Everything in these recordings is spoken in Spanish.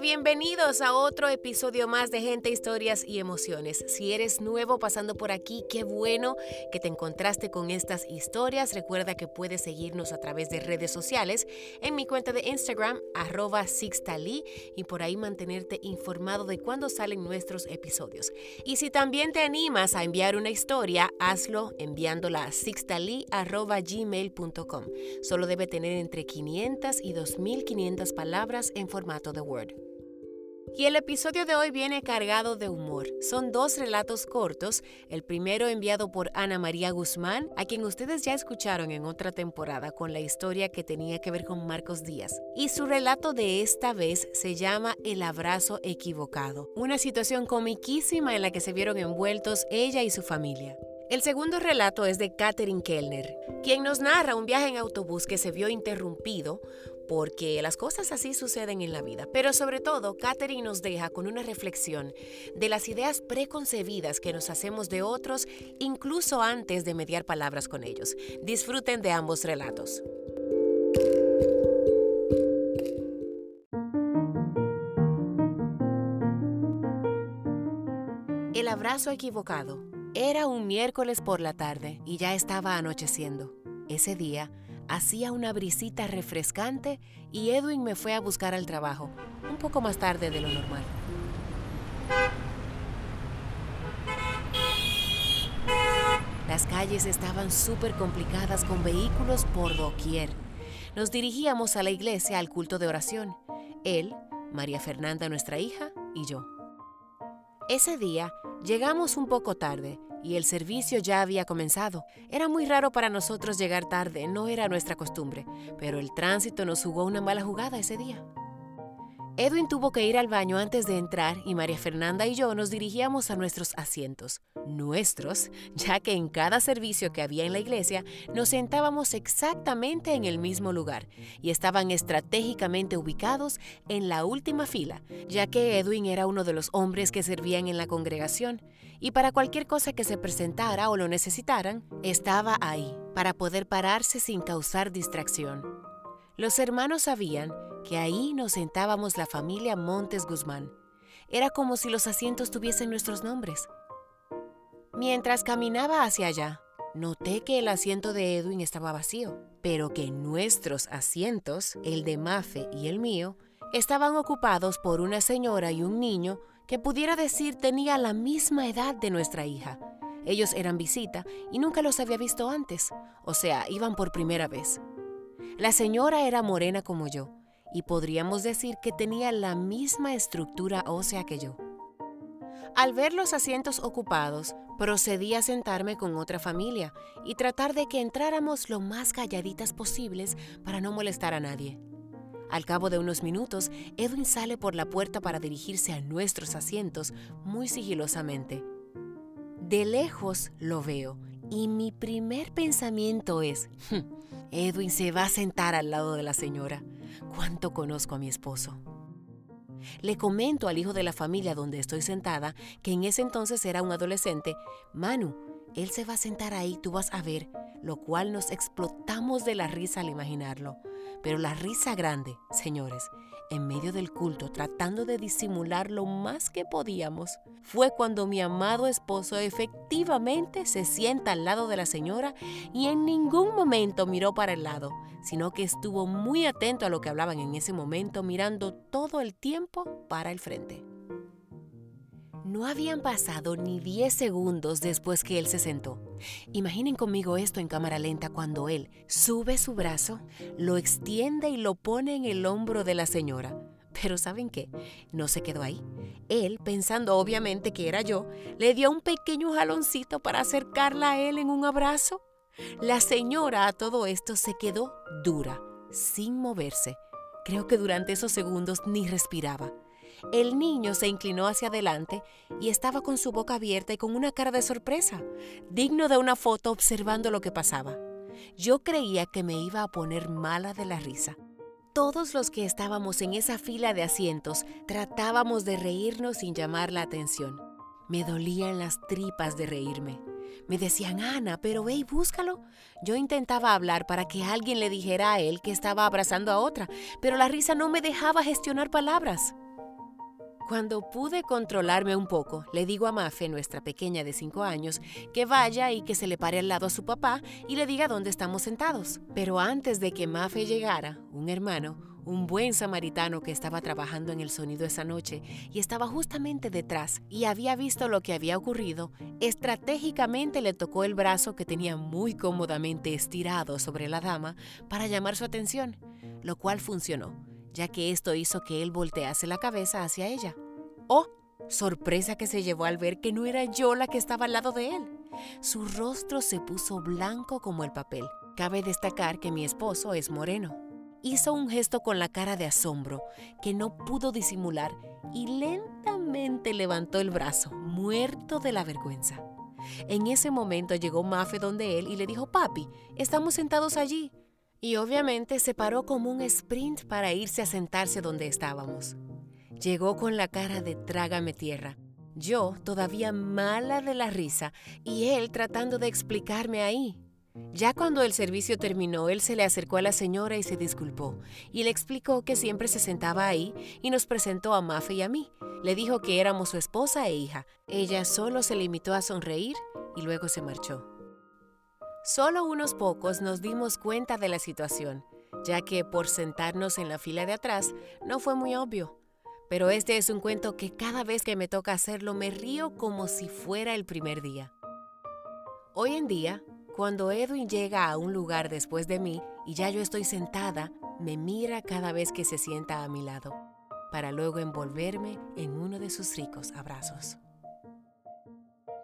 Bienvenidos a otro episodio más de Gente, Historias y Emociones. Si eres nuevo pasando por aquí, qué bueno que te encontraste con estas historias. Recuerda que puedes seguirnos a través de redes sociales en mi cuenta de Instagram, arroba Sixtali, y por ahí mantenerte informado de cuándo salen nuestros episodios. Y si también te animas a enviar una historia, hazlo enviándola a sixtali.gmail.com. Solo debe tener entre 500 y 2500 palabras en formato de Word. Y el episodio de hoy viene cargado de humor. Son dos relatos cortos, el primero enviado por Ana María Guzmán, a quien ustedes ya escucharon en otra temporada con la historia que tenía que ver con Marcos Díaz. Y su relato de esta vez se llama El abrazo equivocado, una situación comiquísima en la que se vieron envueltos ella y su familia. El segundo relato es de Katherine Kellner, quien nos narra un viaje en autobús que se vio interrumpido porque las cosas así suceden en la vida. Pero sobre todo, Katherine nos deja con una reflexión de las ideas preconcebidas que nos hacemos de otros incluso antes de mediar palabras con ellos. Disfruten de ambos relatos. El abrazo equivocado. Era un miércoles por la tarde y ya estaba anocheciendo. Ese día hacía una brisita refrescante y Edwin me fue a buscar al trabajo, un poco más tarde de lo normal. Las calles estaban súper complicadas con vehículos por doquier. Nos dirigíamos a la iglesia al culto de oración. Él, María Fernanda, nuestra hija, y yo. Ese día llegamos un poco tarde y el servicio ya había comenzado. Era muy raro para nosotros llegar tarde, no era nuestra costumbre, pero el tránsito nos jugó una mala jugada ese día. Edwin tuvo que ir al baño antes de entrar y María Fernanda y yo nos dirigíamos a nuestros asientos. Nuestros, ya que en cada servicio que había en la iglesia nos sentábamos exactamente en el mismo lugar y estaban estratégicamente ubicados en la última fila, ya que Edwin era uno de los hombres que servían en la congregación y para cualquier cosa que se presentara o lo necesitaran, estaba ahí para poder pararse sin causar distracción. Los hermanos sabían que ahí nos sentábamos la familia Montes Guzmán. Era como si los asientos tuviesen nuestros nombres. Mientras caminaba hacia allá, noté que el asiento de Edwin estaba vacío, pero que nuestros asientos, el de Mafe y el mío, estaban ocupados por una señora y un niño que pudiera decir tenía la misma edad de nuestra hija. Ellos eran visita y nunca los había visto antes, o sea, iban por primera vez. La señora era morena como yo, y podríamos decir que tenía la misma estructura ósea que yo. Al ver los asientos ocupados, procedí a sentarme con otra familia y tratar de que entráramos lo más calladitas posibles para no molestar a nadie. Al cabo de unos minutos, Edwin sale por la puerta para dirigirse a nuestros asientos muy sigilosamente. De lejos lo veo y mi primer pensamiento es, hmm, Edwin se va a sentar al lado de la señora cuánto conozco a mi esposo. Le comento al hijo de la familia donde estoy sentada, que en ese entonces era un adolescente, Manu, él se va a sentar ahí, tú vas a ver, lo cual nos explotamos de la risa al imaginarlo. Pero la risa grande, señores, en medio del culto, tratando de disimular lo más que podíamos, fue cuando mi amado esposo efectivamente se sienta al lado de la señora y en ningún momento miró para el lado, sino que estuvo muy atento a lo que hablaban en ese momento, mirando todo el tiempo para el frente. No habían pasado ni 10 segundos después que él se sentó. Imaginen conmigo esto en cámara lenta cuando él sube su brazo, lo extiende y lo pone en el hombro de la señora. Pero ¿saben qué? No se quedó ahí. Él, pensando obviamente que era yo, le dio un pequeño jaloncito para acercarla a él en un abrazo. La señora a todo esto se quedó dura, sin moverse. Creo que durante esos segundos ni respiraba. El niño se inclinó hacia adelante y estaba con su boca abierta y con una cara de sorpresa, digno de una foto observando lo que pasaba. Yo creía que me iba a poner mala de la risa. Todos los que estábamos en esa fila de asientos tratábamos de reírnos sin llamar la atención. Me dolían las tripas de reírme. Me decían, Ana, pero ve y búscalo. Yo intentaba hablar para que alguien le dijera a él que estaba abrazando a otra, pero la risa no me dejaba gestionar palabras. Cuando pude controlarme un poco, le digo a Mafe, nuestra pequeña de 5 años, que vaya y que se le pare al lado a su papá y le diga dónde estamos sentados. Pero antes de que Mafe llegara, un hermano, un buen samaritano que estaba trabajando en el sonido esa noche y estaba justamente detrás y había visto lo que había ocurrido, estratégicamente le tocó el brazo que tenía muy cómodamente estirado sobre la dama para llamar su atención, lo cual funcionó ya que esto hizo que él voltease la cabeza hacia ella. ¡Oh! Sorpresa que se llevó al ver que no era yo la que estaba al lado de él. Su rostro se puso blanco como el papel. Cabe destacar que mi esposo es moreno. Hizo un gesto con la cara de asombro que no pudo disimular y lentamente levantó el brazo, muerto de la vergüenza. En ese momento llegó Mafe donde él y le dijo, papi, estamos sentados allí y obviamente se paró como un sprint para irse a sentarse donde estábamos. Llegó con la cara de trágame tierra. Yo todavía mala de la risa y él tratando de explicarme ahí. Ya cuando el servicio terminó, él se le acercó a la señora y se disculpó, y le explicó que siempre se sentaba ahí y nos presentó a Mafe y a mí. Le dijo que éramos su esposa e hija. Ella solo se limitó a sonreír y luego se marchó. Solo unos pocos nos dimos cuenta de la situación, ya que por sentarnos en la fila de atrás no fue muy obvio. Pero este es un cuento que cada vez que me toca hacerlo me río como si fuera el primer día. Hoy en día, cuando Edwin llega a un lugar después de mí y ya yo estoy sentada, me mira cada vez que se sienta a mi lado, para luego envolverme en uno de sus ricos abrazos.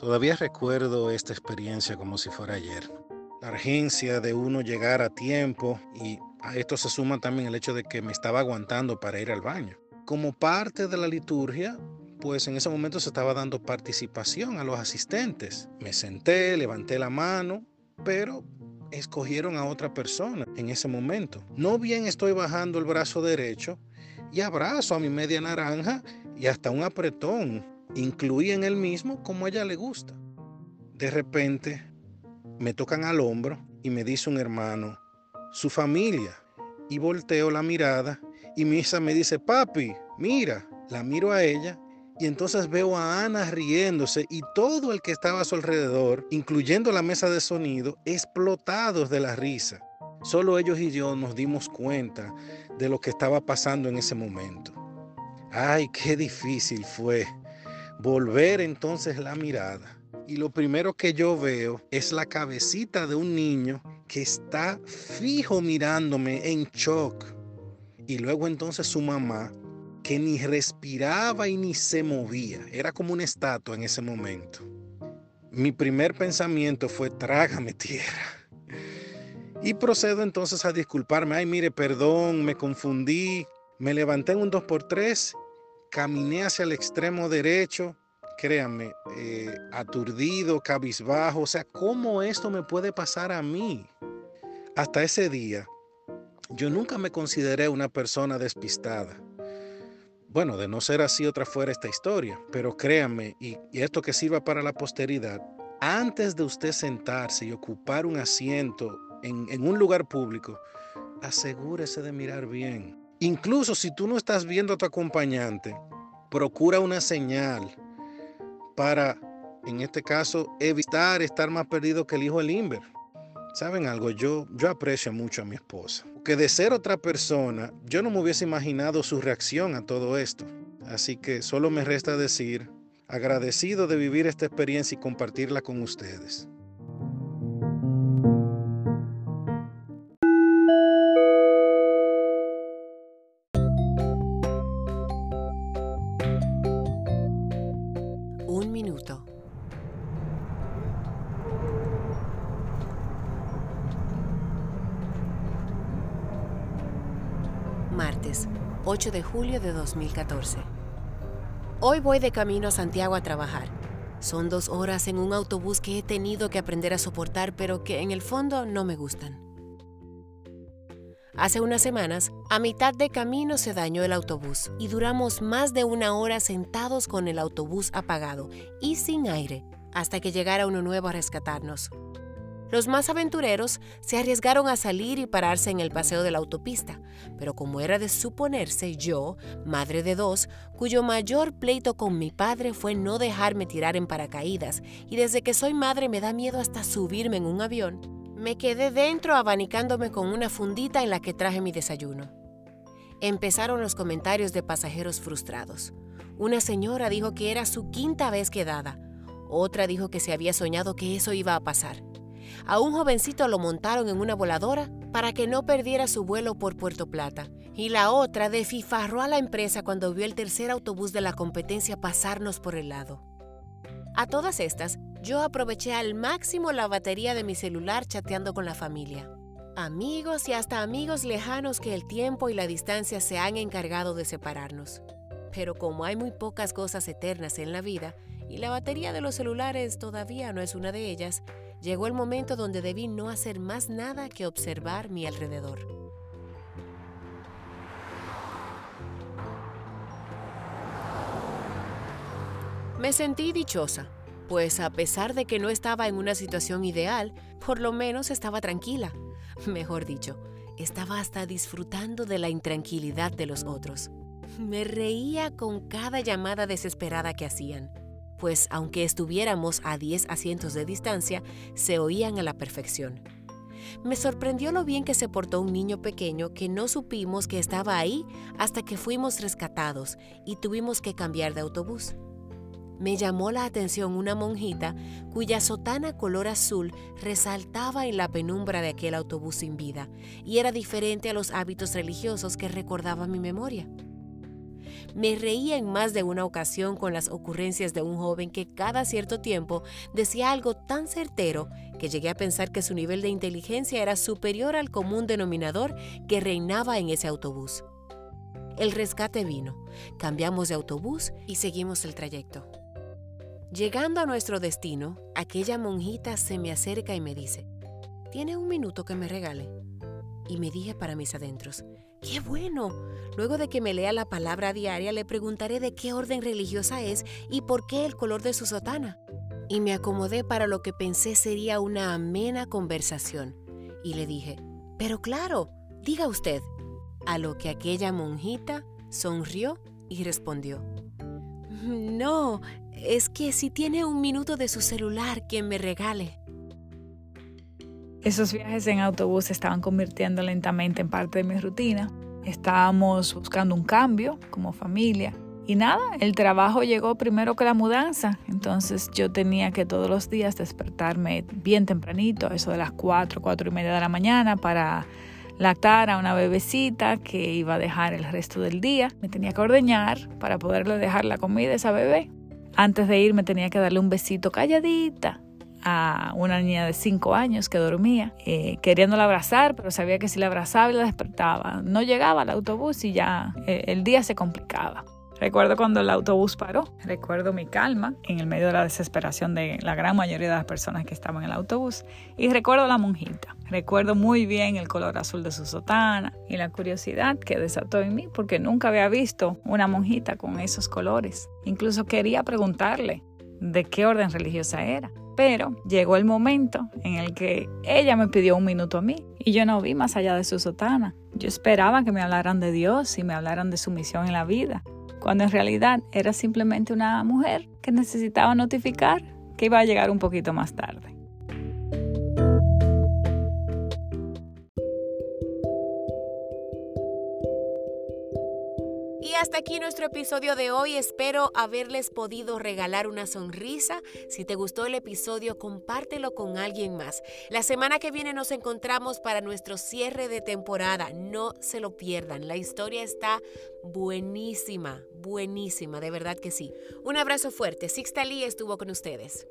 Todavía recuerdo esta experiencia como si fuera ayer la urgencia de uno llegar a tiempo y a esto se suma también el hecho de que me estaba aguantando para ir al baño. Como parte de la liturgia, pues en ese momento se estaba dando participación a los asistentes. Me senté, levanté la mano, pero escogieron a otra persona en ese momento. No bien estoy bajando el brazo derecho y abrazo a mi media naranja y hasta un apretón. Incluí en el mismo como a ella le gusta. De repente me tocan al hombro y me dice un hermano, su familia. Y volteo la mirada y mi hija me dice, papi, mira, la miro a ella y entonces veo a Ana riéndose y todo el que estaba a su alrededor, incluyendo la mesa de sonido, explotados de la risa. Solo ellos y yo nos dimos cuenta de lo que estaba pasando en ese momento. Ay, qué difícil fue volver entonces la mirada y lo primero que yo veo es la cabecita de un niño que está fijo mirándome en shock. Y luego entonces su mamá, que ni respiraba y ni se movía. Era como una estatua en ese momento. Mi primer pensamiento fue, trágame tierra. Y procedo entonces a disculparme. Ay, mire, perdón, me confundí. Me levanté en un 2x3, caminé hacia el extremo derecho, créanme, eh, aturdido, cabizbajo, o sea, ¿cómo esto me puede pasar a mí? Hasta ese día, yo nunca me consideré una persona despistada. Bueno, de no ser así, otra fuera esta historia, pero créanme, y, esto que sirva para la posteridad, antes de usted sentarse y ocupar un asiento en, en un lugar público, asegúrese de mirar bien. Incluso si tú no estás viendo a tu acompañante, procura una señal para, en este caso, evitar estar más perdido que el hijo del Inver. ¿Saben algo? Yo, yo aprecio mucho a mi esposa. Que de ser otra persona, yo no me hubiese imaginado su reacción a todo esto. Así que solo me resta decir, agradecido de vivir esta experiencia y compartirla con ustedes. Martes, 8 de julio de 2014. Hoy voy de camino a Santiago a trabajar. Son dos horas en un autobús que he tenido que aprender a soportar, pero que en el fondo no me gustan. Hace unas semanas, a mitad de camino se dañó el autobús y duramos más de una hora sentados con el autobús apagado y sin aire, hasta que llegara uno nuevo a rescatarnos. Los más aventureros se arriesgaron a salir y pararse en el paseo de la autopista, pero como era de suponerse, yo, madre de dos, cuyo mayor pleito con mi padre fue no dejarme tirar en paracaídas, y desde que soy madre me da miedo hasta subirme en un avión, me quedé dentro abanicándome con una fundita en la que traje mi desayuno. Empezaron los comentarios de pasajeros frustrados. Una señora dijo que era su quinta vez quedada. Otra dijo que se había soñado que eso iba a pasar. A un jovencito lo montaron en una voladora para que no perdiera su vuelo por Puerto Plata. Y la otra defifarró a la empresa cuando vio el tercer autobús de la competencia pasarnos por el lado. A todas estas, yo aproveché al máximo la batería de mi celular chateando con la familia. Amigos y hasta amigos lejanos que el tiempo y la distancia se han encargado de separarnos. Pero como hay muy pocas cosas eternas en la vida, y la batería de los celulares todavía no es una de ellas, llegó el momento donde debí no hacer más nada que observar mi alrededor. Me sentí dichosa, pues a pesar de que no estaba en una situación ideal, por lo menos estaba tranquila. Mejor dicho, estaba hasta disfrutando de la intranquilidad de los otros. Me reía con cada llamada desesperada que hacían pues aunque estuviéramos a 10 asientos de distancia, se oían a la perfección. Me sorprendió lo bien que se portó un niño pequeño que no supimos que estaba ahí hasta que fuimos rescatados y tuvimos que cambiar de autobús. Me llamó la atención una monjita cuya sotana color azul resaltaba en la penumbra de aquel autobús sin vida y era diferente a los hábitos religiosos que recordaba mi memoria. Me reía en más de una ocasión con las ocurrencias de un joven que cada cierto tiempo decía algo tan certero que llegué a pensar que su nivel de inteligencia era superior al común denominador que reinaba en ese autobús. El rescate vino, cambiamos de autobús y seguimos el trayecto. Llegando a nuestro destino, aquella monjita se me acerca y me dice, ¿tiene un minuto que me regale? Y me dije para mis adentros, ¡Qué bueno! Luego de que me lea la palabra diaria, le preguntaré de qué orden religiosa es y por qué el color de su sotana. Y me acomodé para lo que pensé sería una amena conversación. Y le dije, pero claro, diga usted. A lo que aquella monjita sonrió y respondió, no, es que si tiene un minuto de su celular que me regale. Esos viajes en autobús se estaban convirtiendo lentamente en parte de mi rutina. Estábamos buscando un cambio como familia. Y nada, el trabajo llegó primero que la mudanza. Entonces yo tenía que todos los días despertarme bien tempranito, eso de las 4, 4 y media de la mañana, para lactar a una bebecita que iba a dejar el resto del día. Me tenía que ordeñar para poderle dejar la comida a esa bebé. Antes de irme tenía que darle un besito calladita a una niña de 5 años que dormía, eh, queriéndola abrazar, pero sabía que si la abrazaba y la despertaba, no llegaba al autobús y ya eh, el día se complicaba. Recuerdo cuando el autobús paró, recuerdo mi calma en el medio de la desesperación de la gran mayoría de las personas que estaban en el autobús y recuerdo la monjita, recuerdo muy bien el color azul de su sotana y la curiosidad que desató en mí porque nunca había visto una monjita con esos colores. Incluso quería preguntarle de qué orden religiosa era. Pero llegó el momento en el que ella me pidió un minuto a mí y yo no vi más allá de su sotana. Yo esperaba que me hablaran de Dios y me hablaran de su misión en la vida, cuando en realidad era simplemente una mujer que necesitaba notificar que iba a llegar un poquito más tarde. Hasta aquí nuestro episodio de hoy. Espero haberles podido regalar una sonrisa. Si te gustó el episodio, compártelo con alguien más. La semana que viene nos encontramos para nuestro cierre de temporada. No se lo pierdan. La historia está buenísima, buenísima, de verdad que sí. Un abrazo fuerte. Sixta Lee estuvo con ustedes.